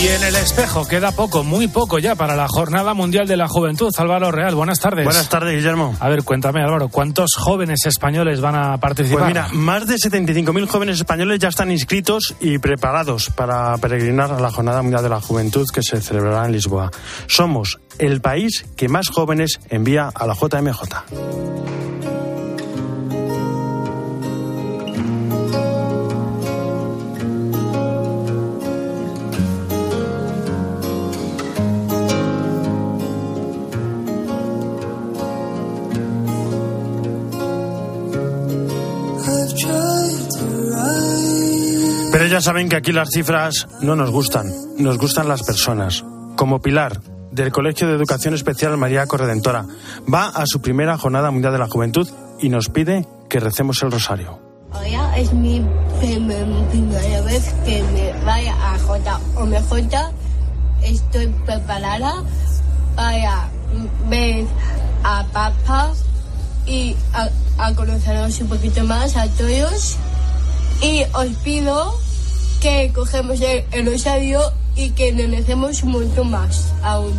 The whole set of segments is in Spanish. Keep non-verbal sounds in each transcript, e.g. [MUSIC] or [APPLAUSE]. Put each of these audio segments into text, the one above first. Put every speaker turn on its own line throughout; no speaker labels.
Y en el espejo queda poco, muy poco ya para la Jornada Mundial de la Juventud. Álvaro Real, buenas tardes.
Buenas tardes, Guillermo.
A ver, cuéntame, Álvaro, ¿cuántos jóvenes españoles van a participar?
Pues mira, más de 75.000 jóvenes españoles ya están inscritos y preparados para peregrinar a la Jornada Mundial de la Juventud que se celebrará en Lisboa. Somos el país que más jóvenes envía a la JMJ. Ya saben que aquí las cifras no nos gustan, nos gustan las personas. Como Pilar, del Colegio de Educación Especial María Corredentora, va a su primera Jornada Mundial de la Juventud y nos pide que recemos el rosario.
Hoy es mi primera vez que me vaya a JMJ. Estoy preparada para ver a papá y a, a conocernos un poquito más a todos. Y os pido que cogemos el, el y que nenecemos mucho más aún.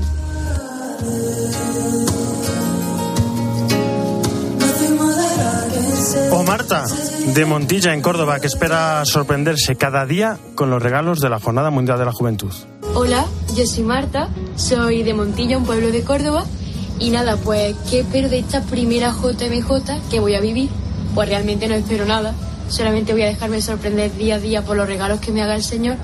O Marta, de Montilla, en Córdoba, que espera sorprenderse cada día con los regalos de la Jornada Mundial de la Juventud.
Hola, yo soy Marta, soy de Montilla, un pueblo de Córdoba. Y nada, pues, ¿qué espero de esta primera JMJ que voy a vivir? Pues realmente no espero nada. Solamente voy a dejarme sorprender día a día por los regalos que me haga el Señor.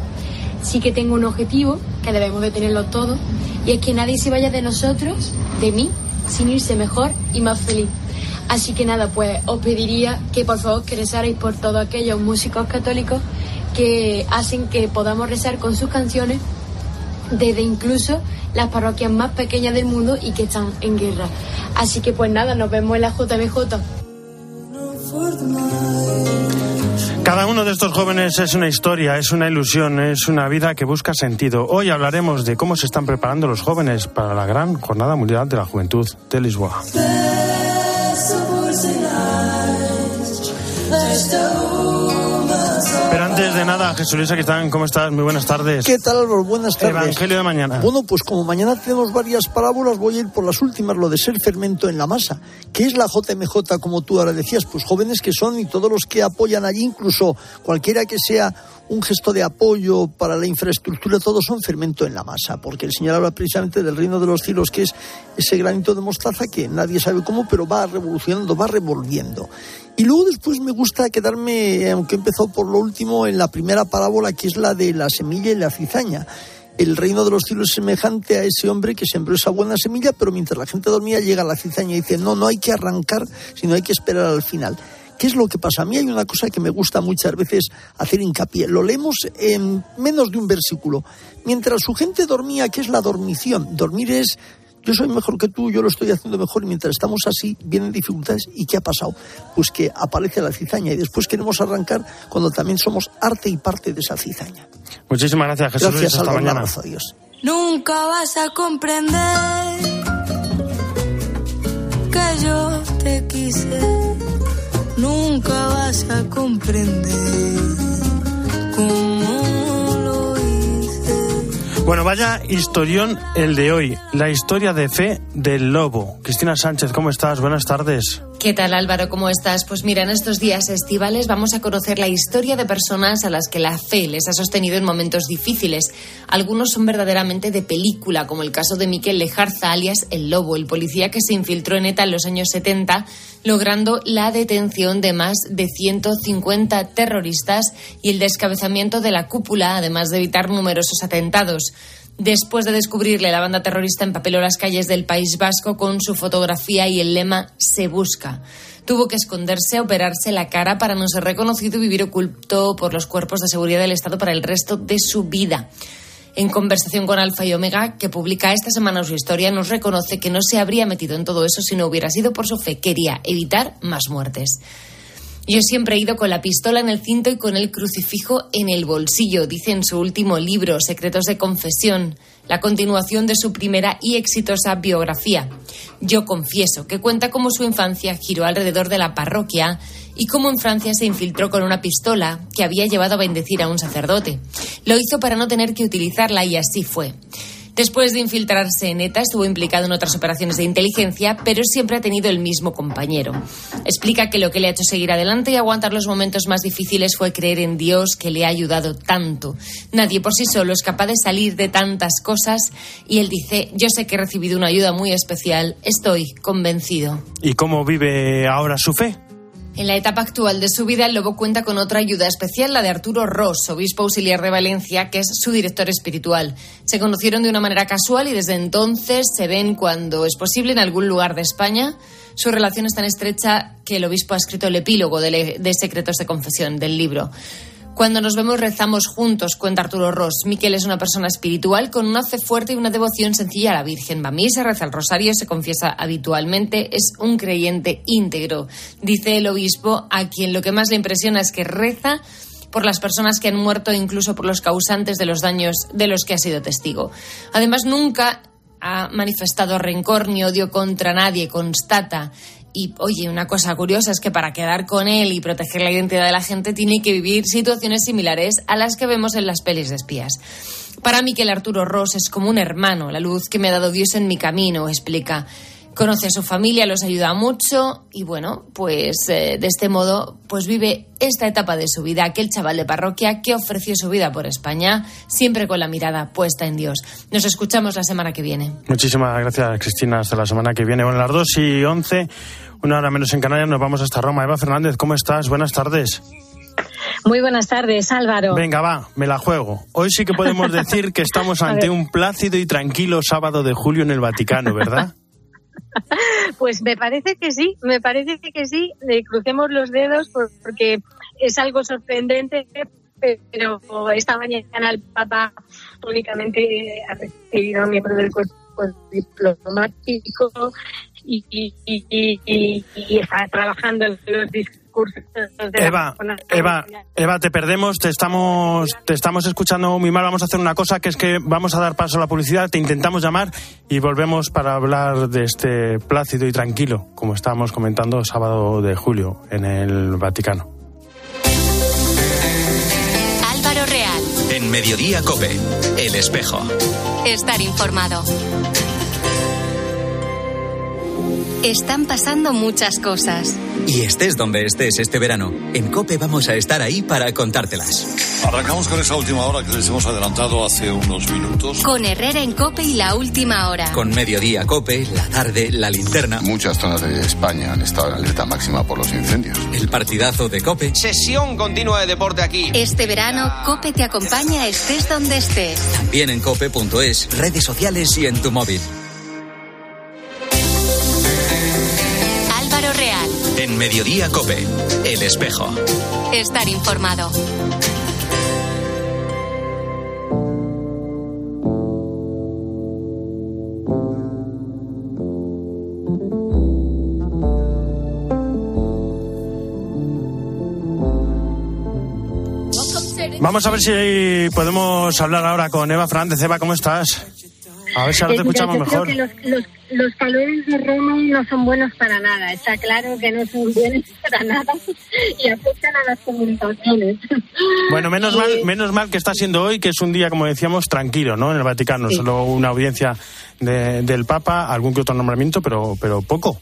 Sí que tengo un objetivo, que debemos de tenerlo todos, y es que nadie se vaya de nosotros, de mí, sin irse mejor y más feliz. Así que nada, pues os pediría que por favor que rezarais por todos aquellos músicos católicos que hacen que podamos rezar con sus canciones desde incluso las parroquias más pequeñas del mundo y que están en guerra. Así que pues nada, nos vemos en la JMJ.
Cada uno de estos jóvenes es una historia, es una ilusión, es una vida que busca sentido. Hoy hablaremos de cómo se están preparando los jóvenes para la gran Jornada Mundial de la Juventud de Lisboa. Pero antes de nada, Jesús Luis están, ¿cómo estás? Muy buenas tardes.
¿Qué tal, Álvaro? Buenas tardes.
Evangelio de mañana.
Bueno, pues como mañana tenemos varias parábolas, voy a ir por las últimas, lo de ser fermento en la masa. ¿Qué es la JMJ, como tú ahora decías? Pues jóvenes que son y todos los que apoyan allí, incluso cualquiera que sea un gesto de apoyo para la infraestructura, todos son fermento en la masa, porque el Señor habla precisamente del reino de los cielos, que es ese granito de mostaza que nadie sabe cómo, pero va revolucionando, va revolviendo. Y luego después me gusta quedarme, aunque he empezado por lo último, en la primera parábola, que es la de la semilla y la cizaña. El reino de los cielos es semejante a ese hombre que sembró esa buena semilla, pero mientras la gente dormía llega la cizaña y dice, no, no hay que arrancar, sino hay que esperar al final. ¿Qué es lo que pasa? A mí hay una cosa que me gusta muchas veces hacer hincapié. Lo leemos en menos de un versículo. Mientras su gente dormía, ¿qué es la dormición? Dormir es yo soy mejor que tú, yo lo estoy haciendo mejor y mientras estamos así vienen dificultades. ¿Y qué ha pasado? Pues que aparece la cizaña y después queremos arrancar cuando también somos arte y parte de esa cizaña.
Muchísimas gracias, Jesús.
Gracias,
Hasta
Álvaro, un
mañana.
abrazo, adiós.
Nunca vas a comprender que yo te quise. Nunca vas a comprender cómo lo hice.
Bueno, vaya historión el de hoy. La historia de fe del lobo. Cristina Sánchez, ¿cómo estás? Buenas tardes.
¿Qué tal Álvaro? ¿Cómo estás? Pues mira, en estos días estivales vamos a conocer la historia de personas a las que la fe les ha sostenido en momentos difíciles. Algunos son verdaderamente de película, como el caso de Miquel Lejarza, alias El Lobo, el policía que se infiltró en ETA en los años 70, logrando la detención de más de 150 terroristas y el descabezamiento de la cúpula, además de evitar numerosos atentados después de descubrirle la banda terrorista empapeló las calles del País Vasco con su fotografía y el lema Se busca. Tuvo que esconderse, operarse la cara para no ser reconocido y vivir oculto por los cuerpos de seguridad del Estado para el resto de su vida. En conversación con Alfa y Omega, que publica esta semana su historia, nos reconoce que no se habría metido en todo eso si no hubiera sido por su fe. Quería evitar más muertes. Yo siempre he ido con la pistola en el cinto y con el crucifijo en el bolsillo, dice en su último libro, Secretos de Confesión, la continuación de su primera y exitosa biografía. Yo confieso que cuenta cómo su infancia giró alrededor de la parroquia y cómo en Francia se infiltró con una pistola que había llevado a bendecir a un sacerdote. Lo hizo para no tener que utilizarla y así fue. Después de infiltrarse en ETA, estuvo implicado en otras operaciones de inteligencia, pero siempre ha tenido el mismo compañero. Explica que lo que le ha hecho seguir adelante y aguantar los momentos más difíciles fue creer en Dios que le ha ayudado tanto. Nadie por sí solo es capaz de salir de tantas cosas y él dice, yo sé que he recibido una ayuda muy especial, estoy convencido.
¿Y cómo vive ahora su fe?
En la etapa actual de su vida, el Lobo cuenta con otra ayuda especial, la de Arturo Ross, obispo auxiliar de Valencia, que es su director espiritual. Se conocieron de una manera casual y desde entonces se ven cuando es posible en algún lugar de España. Su relación es tan estrecha que el obispo ha escrito el epílogo de, de Secretos de Confesión del libro. Cuando nos vemos rezamos juntos, cuenta Arturo Ross. Miquel es una persona espiritual con una fe fuerte y una devoción sencilla a la Virgen. Va misa, reza el rosario, se confiesa habitualmente, es un creyente íntegro. Dice el obispo, a quien lo que más le impresiona es que reza por las personas que han muerto, incluso por los causantes de los daños de los que ha sido testigo. Además, nunca ha manifestado rencor ni odio contra nadie, constata y oye, una cosa curiosa es que para quedar con él y proteger la identidad de la gente tiene que vivir situaciones similares a las que vemos en las pelis de espías. Para mí que el Arturo Ross es como un hermano, la luz que me ha dado Dios en mi camino, explica conoce a su familia, los ayuda mucho y bueno, pues eh, de este modo pues vive esta etapa de su vida, aquel chaval de parroquia que ofreció su vida por España, siempre con la mirada puesta en Dios. Nos escuchamos la semana que viene.
Muchísimas gracias, Cristina. Hasta la semana que viene. Bueno, las 2 y 11, una hora menos en Canarias, nos vamos hasta Roma. Eva Fernández, ¿cómo estás? Buenas tardes.
Muy buenas tardes, Álvaro.
Venga, va, me la juego. Hoy sí que podemos decir que estamos [LAUGHS] ante un plácido y tranquilo sábado de julio en el Vaticano, ¿verdad? [LAUGHS]
Pues me parece que sí, me parece que sí. crucemos los dedos porque es algo sorprendente, pero esta mañana el Papa únicamente ha recibido a miembro del cuerpo diplomático y, y, está trabajando en los discursos. De
Eva, Eva, Eva, te perdemos, te estamos, te estamos escuchando muy mal. Vamos a hacer una cosa que es que vamos a dar paso a la publicidad, te intentamos llamar y volvemos para hablar de este plácido y tranquilo, como estábamos comentando sábado de julio en el Vaticano.
Álvaro Real.
En Mediodía Cope, El Espejo.
Estar informado. Están pasando muchas cosas.
Y estés donde estés este verano, en Cope vamos a estar ahí para contártelas.
Arrancamos con esa última hora que les hemos adelantado hace unos minutos.
Con Herrera en Cope y la última hora.
Con Mediodía Cope, la tarde, la linterna.
Muchas zonas de España han estado en alerta máxima por los incendios.
El partidazo de Cope.
Sesión continua de deporte aquí.
Este verano, Cope te acompaña estés donde estés.
También en cope.es, redes sociales y en tu móvil. En Mediodía Cope, El Espejo.
Estar informado.
Vamos a ver si podemos hablar ahora con Eva Fernández. Eva, ¿cómo estás? A ver si ahora te escuchamos mejor.
los, los, calores de Roma no son buenos para nada. Está claro que no son buenos [LAUGHS] para nada y afectan a las comunicaciones.
Bueno, menos mal, menos mal que está siendo hoy, que es un día, como decíamos, tranquilo, ¿no? En el Vaticano. Solo una audiencia del Papa, algún que otro nombramiento, pero, pero poco.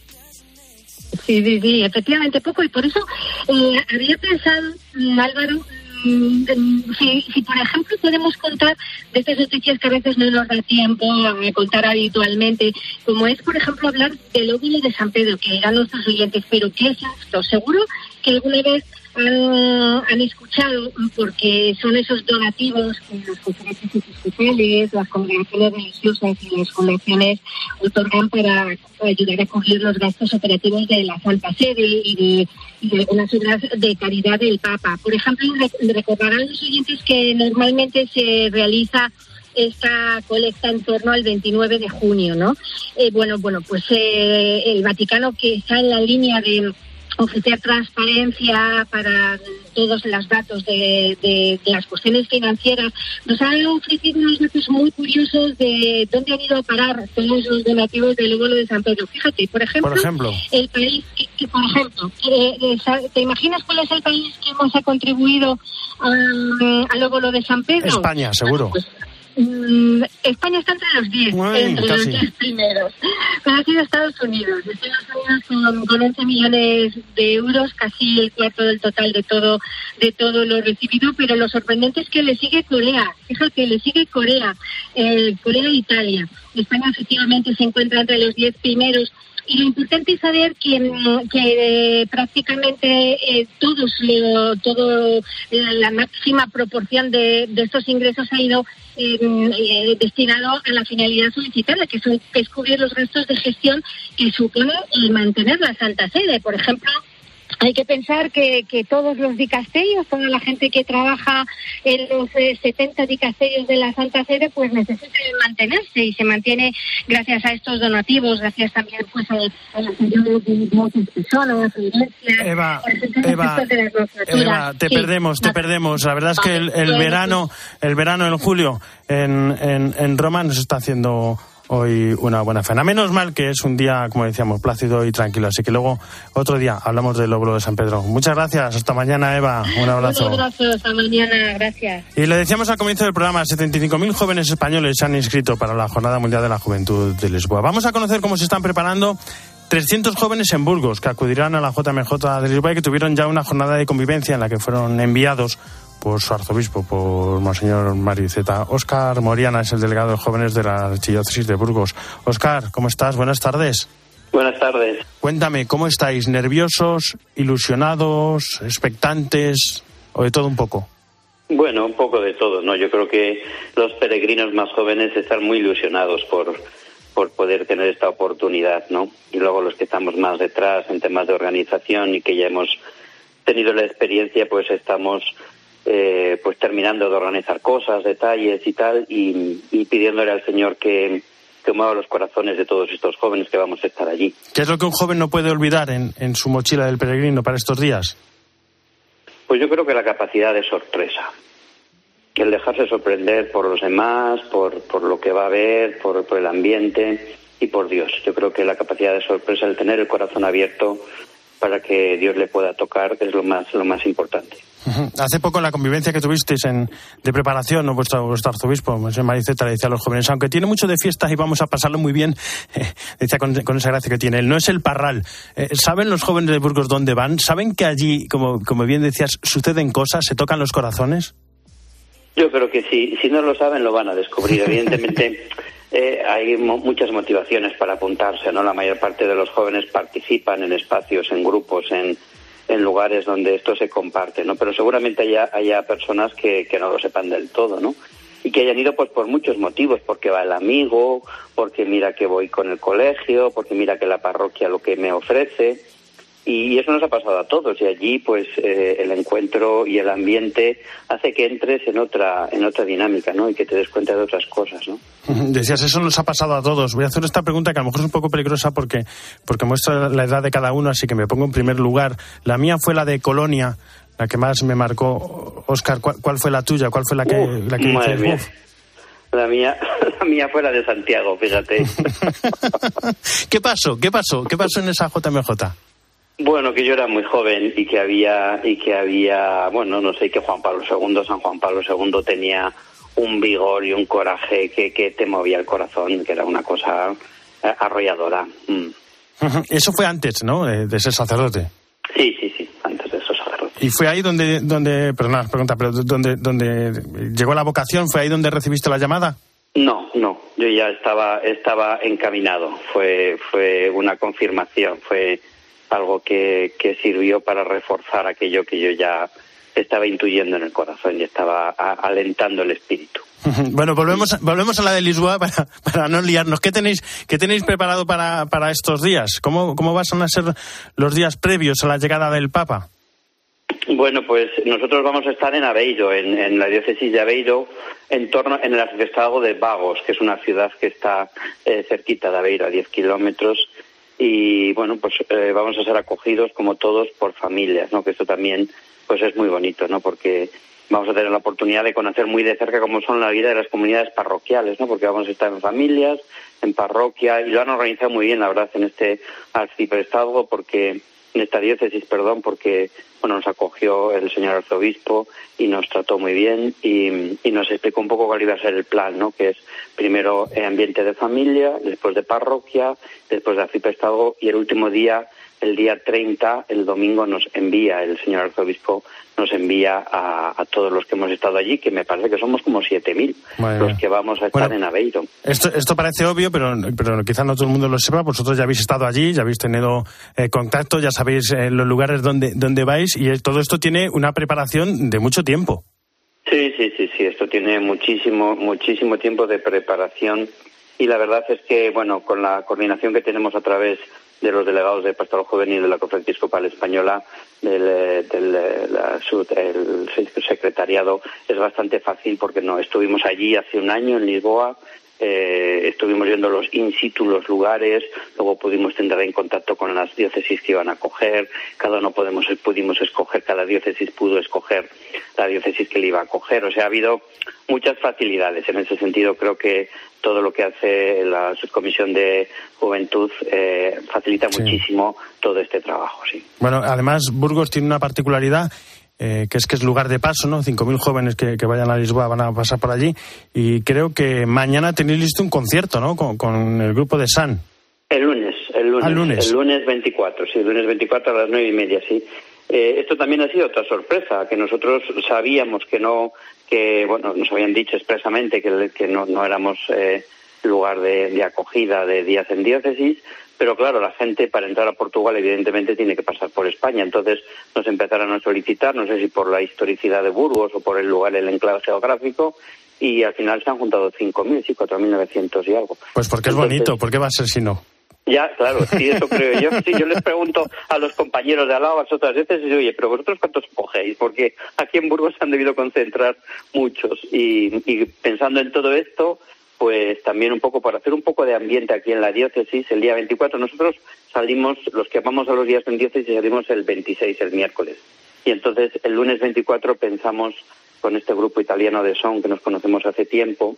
Sí, sí, sí, efectivamente poco. Y por eso eh, había pensado, Álvaro, si, si, por ejemplo podemos contar de estas noticias que a veces no nos da tiempo a contar habitualmente, como es por ejemplo hablar del óvulo de San Pedro, que eran nuestros oyentes, pero ¿qué es esto? Seguro que alguna vez han, escuchado porque son esos donativos que las conferencias episcopales, las congregaciones religiosas y las fundaciones otorgan para ayudar a cubrir los gastos operativos de la Santa Sede y de, y algunas obras de caridad del Papa. Por ejemplo, recordarán los oyentes que normalmente se realiza esta colecta en torno al 29 de junio, ¿no? Eh, bueno, bueno, pues eh, el Vaticano que está en la línea de ofrecer transparencia para todos los datos de, de- de las cuestiones financieras, nos ha ofrecido unos datos muy curiosos de dónde han ido a parar todos los donativos del óvulo de San Pedro. Fíjate, por ejemplo,
Por ejemplo.
el país, que, que, por ejemplo, eh, eh, ¿te imaginas cuál es el país que más ha contribuido ah, al óvulo de San Pedro?
España, seguro.
Mm, España está entre los 10,
Uy,
entre los
casi.
10 primeros. Pero ha sido Estados Unidos. Estados Unidos con, con 11 millones de euros, casi el cuarto del total de todo de todo lo recibido. Pero lo sorprendente es que le sigue Corea. Fíjate, le sigue Corea, eh, Corea e Italia. España efectivamente se encuentra entre los 10 primeros. Y lo importante es saber que, que eh, prácticamente eh, todos, todo la, máxima proporción de, estos ingresos ha ido eh, eh, destinado a la finalidad solicitada, que, es cubrir los gastos de gestión que supone mantener la Santa Sede. Por ejemplo, hay que pensar que, que todos los dicasterios, toda la gente que trabaja en los eh, 70 dicasterios de la Santa Sede, pues necesitan mantenerse y se mantiene gracias a estos donativos, gracias también pues a, a las ayudas de muchas personas, iglesias,
Eva, Eva. Eva, te
Sí.
perdemos, te perdemos. La verdad es que el, el verano, el verano en julio en, en, en Roma nos está haciendo hoy una buena faena. Menos mal que es un día, como decíamos, plácido y tranquilo. Así que luego, otro día, hablamos del óvulo de San Pedro. Muchas gracias. Hasta mañana, Eva. Un abrazo.
Un abrazo, hasta mañana, gracias.
Y le decíamos al comienzo del programa, 75.000 jóvenes españoles se han inscrito para la Jornada Mundial de la Juventud de Lisboa. Vamos a conocer cómo se están preparando 300 jóvenes en Burgos que acudirán a la JMJ de Lisboa y que tuvieron ya una jornada de convivencia en la que fueron enviados por su arzobispo, por Monseñor Mariceta. Óscar Moriana es el delegado de jóvenes de la Archidiócesis de Burgos. Óscar, ¿cómo estás? Buenas tardes.
Buenas tardes.
Cuéntame, ¿cómo estáis? ¿Nerviosos, ilusionados, expectantes o de todo un poco?
Bueno, un poco de todo, ¿no? Yo creo que los peregrinos más jóvenes están muy ilusionados por, por poder tener esta oportunidad, ¿no? Y luego los que estamos más detrás en temas de organización y que ya hemos tenido la experiencia, pues estamos eh, pues terminando de organizar cosas, detalles y tal, y, y pidiéndole al Señor que, que mueva los corazones de todos estos jóvenes que vamos a estar allí.
¿Qué es lo que un joven no puede olvidar en, en su mochila del peregrino para estos días?
Pues yo creo que la capacidad de sorpresa, el dejarse sorprender por los demás, por, por lo que va a ver, por, por el ambiente y por Dios. Yo creo que la capacidad de sorpresa, el tener el corazón abierto para que Dios le pueda tocar es lo más, lo más importante.
Hace poco en la convivencia que tuvisteis en, de preparación, ¿no? vuestro, vuestro arzobispo, Monseñor Mariceta, le decía a los jóvenes, aunque tiene mucho de fiestas y vamos a pasarlo muy bien, [LAUGHS] eh, decía con, con esa gracia que tiene él, no es el parral. Eh, ¿Saben los jóvenes de Burgos dónde van? ¿Saben que allí, como, como bien decías, suceden cosas, se tocan los corazones?
Yo creo que si, si no lo saben, lo van a descubrir. [LAUGHS] Evidentemente, eh, hay muchas motivaciones para apuntarse, ¿no? La mayor parte de los jóvenes participan en espacios, en grupos, en, en lugares donde esto se comparte, ¿no? Pero seguramente haya, haya personas que, que no lo sepan del todo, ¿no? Y que hayan ido pues por muchos motivos, porque va el amigo, porque mira que voy con el colegio, porque mira que la parroquia lo que me ofrece. Y eso nos ha pasado a todos y allí pues eh, el encuentro y el ambiente hace que entres en otra en otra dinámica, ¿no? Y que te des cuenta de otras cosas, ¿no?
Decías, eso nos ha pasado a todos. Voy a hacer esta pregunta que a lo mejor es un poco peligrosa porque, porque muestra la edad de cada uno, así que me pongo en primer lugar. La mía fue la de Colonia, la que más me marcó. Oscar, ¿cuál, cuál fue la tuya? ¿Cuál fue la que, la que
Madre? La mía, [LAUGHS] la mía fue la de Santiago, fíjate. [LAUGHS]
¿Qué pasó? ¿Qué pasó? ¿Qué pasó en esa JMJ?
Bueno, que yo era muy joven y que había, y que había, bueno, no sé, que Juan Pablo II, San Juan Pablo II tenía un vigor y un coraje que, que te movía el corazón, que era una cosa eh, arrolladora. Mm.
Eso fue antes, ¿no? Eh, De ser sacerdote.
Sí, sí, sí, antes de eso sacerdote.
Y fue ahí donde, donde, perdona, pregunta, pero donde, donde llegó la vocación, ¿fue ahí donde recibiste la llamada?
No, no, yo ya estaba, estaba encaminado. Fue, fue una confirmación, fue algo que, que sirvió para reforzar aquello que yo ya estaba intuyendo en el corazón y estaba a- alentando el espíritu. [LAUGHS]
Bueno, volvemos, volvemos a la de Lisboa para, [LAUGHS] para no liarnos. ¿Qué tenéis, qué tenéis preparado para, para estos días? ¿Cómo, ¿Cómo van a ser los días previos a la llegada del Papa?
Bueno, pues nosotros vamos a estar en Aveiro, en, en la diócesis de Aveiro, en torno en el arciprestado de Vagos, que es una ciudad que está eh, cerquita de Aveiro, a 10 kilómetros, y bueno, pues eh, vamos a ser acogidos como todos por familias, ¿no? Que esto también pues es muy bonito, ¿no? Porque vamos a tener la oportunidad de conocer muy de cerca cómo son la vida de las comunidades parroquiales, ¿no? Porque vamos a estar en familias, en parroquia y lo han organizado muy bien, la verdad, en este arciprestazgo porque en esta diócesis, perdón, porque bueno, nos acogió el señor arzobispo y nos trató muy bien y, nos explicó un poco cuál iba a ser el plan, ¿no? Que es primero ambiente de familia, después de parroquia, después de arciprestazgo y el último día el día 30, el domingo, nos envía, el señor arzobispo nos envía a, a todos los que hemos estado allí, que me parece que somos como 7.000 los que vamos a estar
Bueno,
en Aveiro.
Esto, esto parece obvio, pero, pero quizás no todo el mundo lo sepa. Vosotros ya habéis estado allí, ya habéis tenido eh, contacto, ya sabéis eh, los lugares donde, donde vais y todo esto tiene una preparación de mucho tiempo.
Sí, sí, sí, sí, esto tiene muchísimo, muchísimo tiempo de preparación y la verdad es que, bueno, con la coordinación que tenemos a través de los delegados de Pastoral Juvenil de la Conferencia Episcopal Española, del, eh, del eh, el secretariado, es bastante fácil porque no estuvimos allí hace un año en Lisboa, eh, estuvimos viendo los in situ, los lugares, luego pudimos entrar en contacto con las diócesis que iban a coger, cada uno podemos, pudimos escoger, cada diócesis pudo escoger la diócesis que le iba a coger, o sea, ha habido muchas facilidades. En ese sentido, creo que todo lo que hace la subcomisión de juventud eh, facilita
Sí.
muchísimo todo este trabajo, sí.
Bueno, además, Burgos tiene una particularidad. Eh, que es que es lugar de paso, ¿no? 5.000 jóvenes que, que vayan a Lisboa van a pasar por allí. Y creo que mañana tenéis listo un concierto, ¿no? Con, con el grupo de San.
El lunes, el lunes,
Ah, lunes.
el lunes 24, sí, el lunes 24 a las nueve y media, sí. Eh, esto también ha sido otra sorpresa, que nosotros sabíamos que no, que, bueno, nos habían dicho expresamente que, que no, no éramos eh, lugar de, de acogida de días en diócesis, pero claro, la gente para entrar a Portugal evidentemente tiene que pasar por España, entonces nos empezaron a solicitar, no sé si por la historicidad de Burgos o por el lugar, el enclave geográfico, y al final se han juntado 5.000, sí, 4.900 y algo.
Pues porque es
Entonces,
bonito, ¿por qué va a ser si no?
ya, claro, sí, eso creo yo. Sí, yo les pregunto a los compañeros de al lado otras veces y digo, oye, pero vosotros cuántos cogéis, porque aquí en Burgos se han debido concentrar muchos. Y, y pensando en todo esto, pues también un poco para hacer un poco de ambiente aquí en la diócesis, el día 24 nosotros salimos, los que vamos a los días en diócesis salimos el 26, el miércoles. Y entonces el lunes 24 pensamos con este grupo italiano de son que nos conocemos hace tiempo,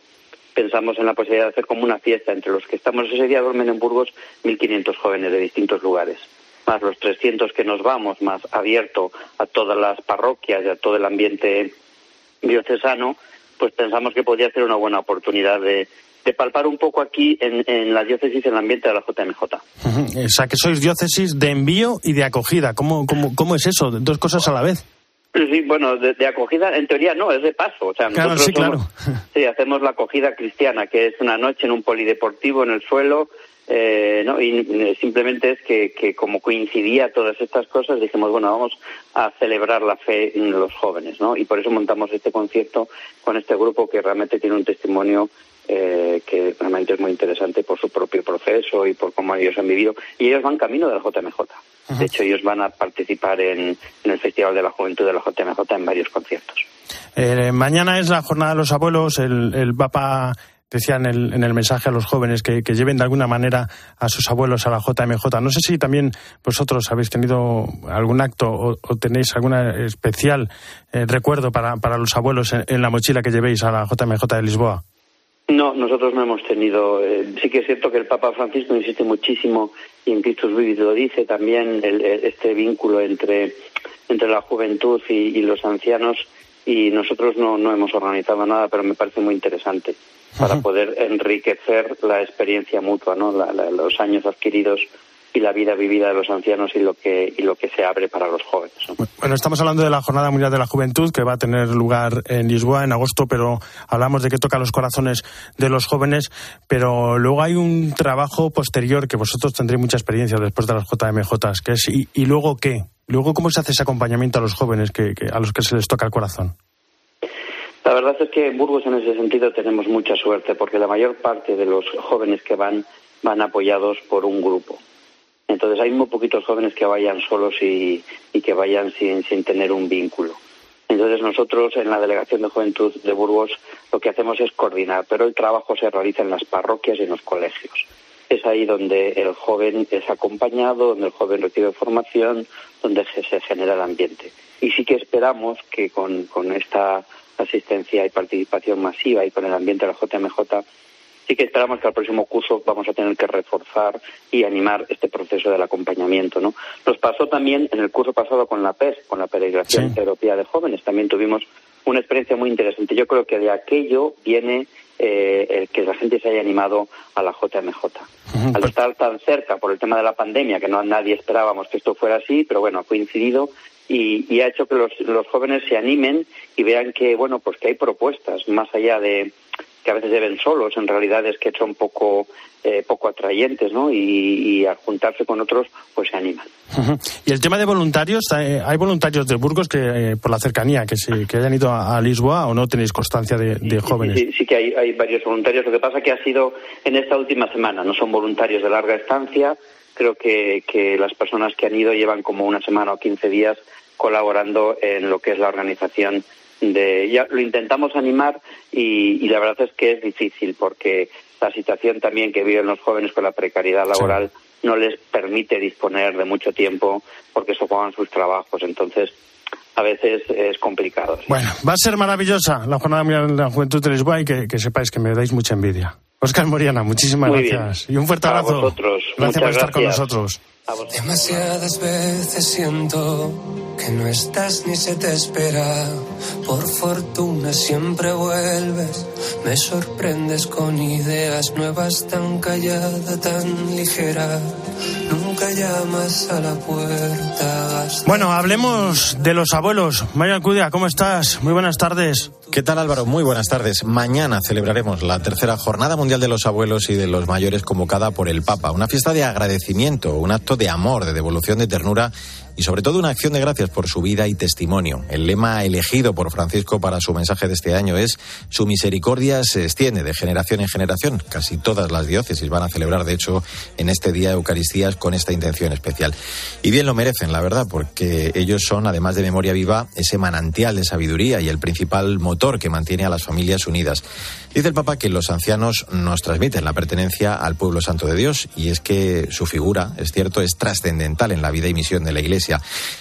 pensamos en la posibilidad de hacer como una fiesta entre los que estamos ese día duermen en Burgos 1.500 jóvenes de distintos lugares, más los 300 que nos vamos, más abierto a todas las parroquias y a todo el ambiente diocesano, pues pensamos que podría ser una buena oportunidad de, de palpar un poco aquí en, en la diócesis el ambiente de la JMJ.
O sea, que sois diócesis de envío y de acogida. ¿Cómo, cómo, cómo es eso? Dos cosas a la vez.
Sí, bueno, de, de acogida en teoría no, es de paso. O sea,
Claro,
nosotros
sí, claro.
sí, hacemos la acogida cristiana, que es una noche en un polideportivo en el suelo, eh, ¿no? Y eh, simplemente es que, que como coincidía todas estas cosas, dijimos, bueno, vamos a celebrar la fe en los jóvenes, ¿no? Y por eso montamos este concierto con este grupo que realmente tiene un testimonio eh, que realmente es muy interesante por su propio proceso y por cómo ellos han vivido. Y ellos van camino de la JMJ. De hecho, ellos van a participar en, en el Festival de la Juventud de la JMJ en varios conciertos.
Eh, mañana es la jornada de los abuelos. El, el Papa decía en el, en el mensaje a los jóvenes que, lleven de alguna manera a sus abuelos a la JMJ. No sé si también vosotros habéis tenido algún acto o, tenéis algún especial eh, recuerdo para, para los abuelos en, la mochila que llevéis a la JMJ de Lisboa.
No, nosotros no hemos tenido. eh, sí que es cierto que el Papa Francisco insiste muchísimo y en Christus Vivit lo dice también el- este vínculo entre entre la juventud y los ancianos y nosotros no, no hemos organizado nada, pero me parece muy interesante para poder enriquecer la experiencia mutua, ¿no? La- la- los años adquiridos y la vida vivida de los ancianos y lo que y lo que se abre para los jóvenes. ¿no?
Bueno, estamos hablando de la Jornada Mundial de la Juventud que va a tener lugar en Lisboa en agosto, pero hablamos de que toca los corazones de los jóvenes, pero luego hay un trabajo posterior que vosotros tendréis mucha experiencia después de las JMJ, que es ¿y, y luego qué? Luego, ¿cómo se hace ese acompañamiento a los jóvenes que, que- a los que se les toca el corazón?
La verdad es que en Burgos en ese sentido tenemos mucha suerte porque la mayor parte de los jóvenes que van van apoyados por un grupo. Entonces hay muy poquitos jóvenes que vayan solos y, y que vayan sin, tener un vínculo. Entonces nosotros en la Delegación de Juventud de Burgos lo que hacemos es coordinar, pero el trabajo se realiza en las parroquias y en los colegios. es ahí donde el joven es acompañado, donde el joven recibe formación, donde se genera el ambiente. Y sí que esperamos que con, con esta asistencia y participación masiva y con el ambiente de la JMJ sí que esperamos que al próximo curso vamos a tener que reforzar y animar este proceso del acompañamiento. ¿no? Nos pasó también en el curso pasado con la PES, con la Peregrinación Europea de Jóvenes. También tuvimos una experiencia muy interesante. Yo creo que de aquello viene eh, el que la gente se haya animado a la JMJ. Al estar tan cerca por el tema de la pandemia, que no nadie esperábamos que esto fuera así, pero bueno, ha coincidido y, y ha hecho que los, los jóvenes se animen y vean que, bueno, pues que hay propuestas más allá de que a veces deben solos, en realidad es que son poco, eh, poco atrayentes, ¿no? Y, y, al juntarse con otros, pues se animan.
Y el tema de voluntarios, ¿hay voluntarios de Burgos que, eh, por la cercanía, que, se, que hayan ido a, Lisboa o no tenéis constancia de, de jóvenes?
Sí, sí, que hay, hay varios voluntarios. Lo que pasa que ha sido en esta última semana, no son voluntarios de larga estancia. Creo que, que las personas que han ido llevan como una semana o 15 días colaborando en lo que es la organización de ya lo intentamos animar y, y, la verdad es que es difícil porque la situación también que viven los jóvenes con la precariedad laboral sí. no les permite disponer de mucho tiempo porque se juegan sus trabajos entonces a veces es complicado. ¿sí?
Bueno, va a ser maravillosa la Jornada de la Juventud de Lisboa y que, que sepáis que me dais mucha envidia. Oscar Moriana, muchísimas
Muy
gracias.
Bien.
Y un fuerte abrazo.
Vosotros.
Gracias
Muchas
por estar
gracias.
con nosotros.
Demasiadas veces siento que no estás ni se te espera. Por fortuna siempre vuelves. Me sorprendes con ideas nuevas, tan callada, tan ligera. Nunca llamas a la puerta.
Bueno, hablemos de los abuelos. María Alcudia, ¿cómo estás? Muy buenas tardes.
¿Qué tal Álvaro? Muy buenas tardes. Mañana celebraremos la tercera Jornada Mundial de los Abuelos y de los Mayores convocada por el Papa. Una fiesta de agradecimiento, un acto de amor, de devolución de ternura y sobre todo una acción de gracias por su vida y testimonio. El lema elegido por Francisco para su mensaje de este año es Su misericordia se extiende de generación en generación. Casi todas las diócesis van a celebrar, de hecho, en este día Eucaristías con esta intención especial. Y bien lo merecen, la verdad, porque ellos son, además de memoria viva, ese manantial de sabiduría y el principal motor que mantiene a las familias unidas. Dice el Papa que los ancianos nos transmiten la pertenencia al pueblo santo de Dios y es que su figura, es cierto, es trascendental en la vida y misión de la Iglesia.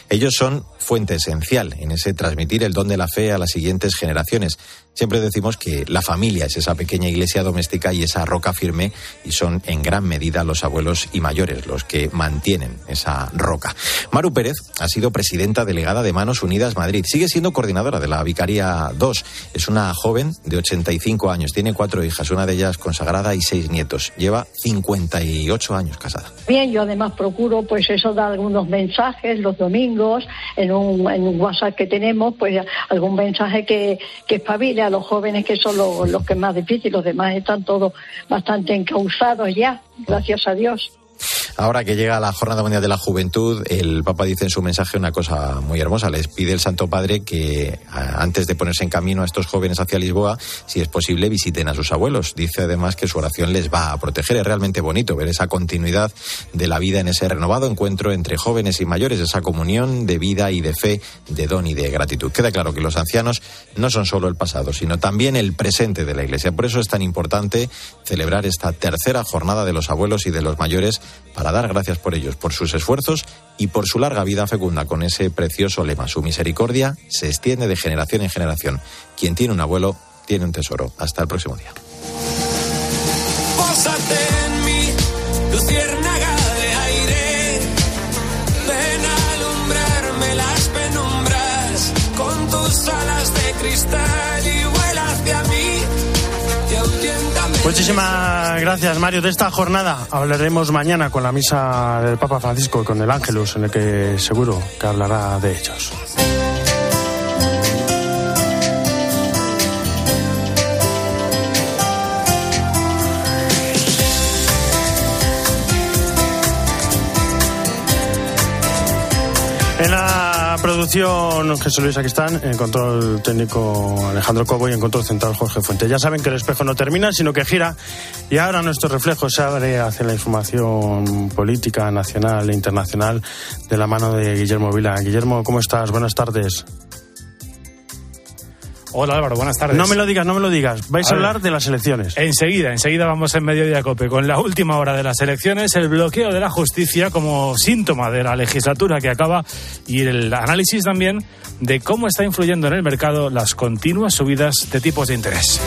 Ellos son fuente esencial en ese transmitir el don de la fe a las siguientes generaciones. Siempre decimos que la familia es esa pequeña iglesia doméstica y esa roca firme y son en gran medida los abuelos y mayores los que mantienen esa roca. Maru Pérez ha sido presidenta delegada de Manos Unidas Madrid. Sigue siendo coordinadora de la Vicaría 2. Es una joven de 85 años. Tiene cuatro hijas, una de ellas consagrada y seis nietos. Lleva 58 años casada.
Bien, yo además procuro pues eso dar algunos mensajes los domingos en un, en un WhatsApp que tenemos, pues algún mensaje que, que espabile a los jóvenes que son los, los que más difíciles, los demás están todos bastante encauzados ya, gracias a Dios.
Ahora que llega la Jornada Mundial de la Juventud, el Papa dice en su mensaje una cosa muy hermosa. Les pide el Santo Padre que antes de ponerse en camino a estos jóvenes hacia Lisboa, si es posible, visiten a sus abuelos. Dice además que su oración les va a proteger. Es realmente bonito ver esa continuidad de la vida en ese renovado encuentro entre jóvenes y mayores, esa comunión de vida y de fe, de don y de gratitud. Queda claro que los ancianos no son solo el pasado, sino también el presente de la Iglesia. Por eso es tan importante celebrar esta tercera jornada de los abuelos y de los mayores dar gracias por ellos, por sus esfuerzos y por su larga vida fecunda con ese precioso lema. Su misericordia se extiende de generación en generación. Quien tiene un abuelo tiene un tesoro. Hasta el próximo día.
Pósate
Muchísimas gracias, Mario. De esta jornada hablaremos mañana con la misa del Papa Francisco y con el Ángelus, en el que seguro que hablará de ellos. Producción Jesús Luis Aquistán, en control técnico Alejandro Cobo y en control central Jorge Fuente. Ya saben que el espejo no termina, sino que gira y ahora nuestro reflejo se abre hacia la información política nacional e internacional de la mano de Guillermo Vila. Guillermo, ¿cómo estás? Buenas tardes.
Hola Álvaro, buenas tardes.
No me lo digas, no me lo digas. Vais a, hablar de las elecciones.
Enseguida, enseguida vamos en Mediodía Cope con la última hora de las elecciones, el bloqueo de la justicia como síntoma de la legislatura que acaba y el análisis también de cómo está influyendo en el mercado las continuas subidas de tipos de interés.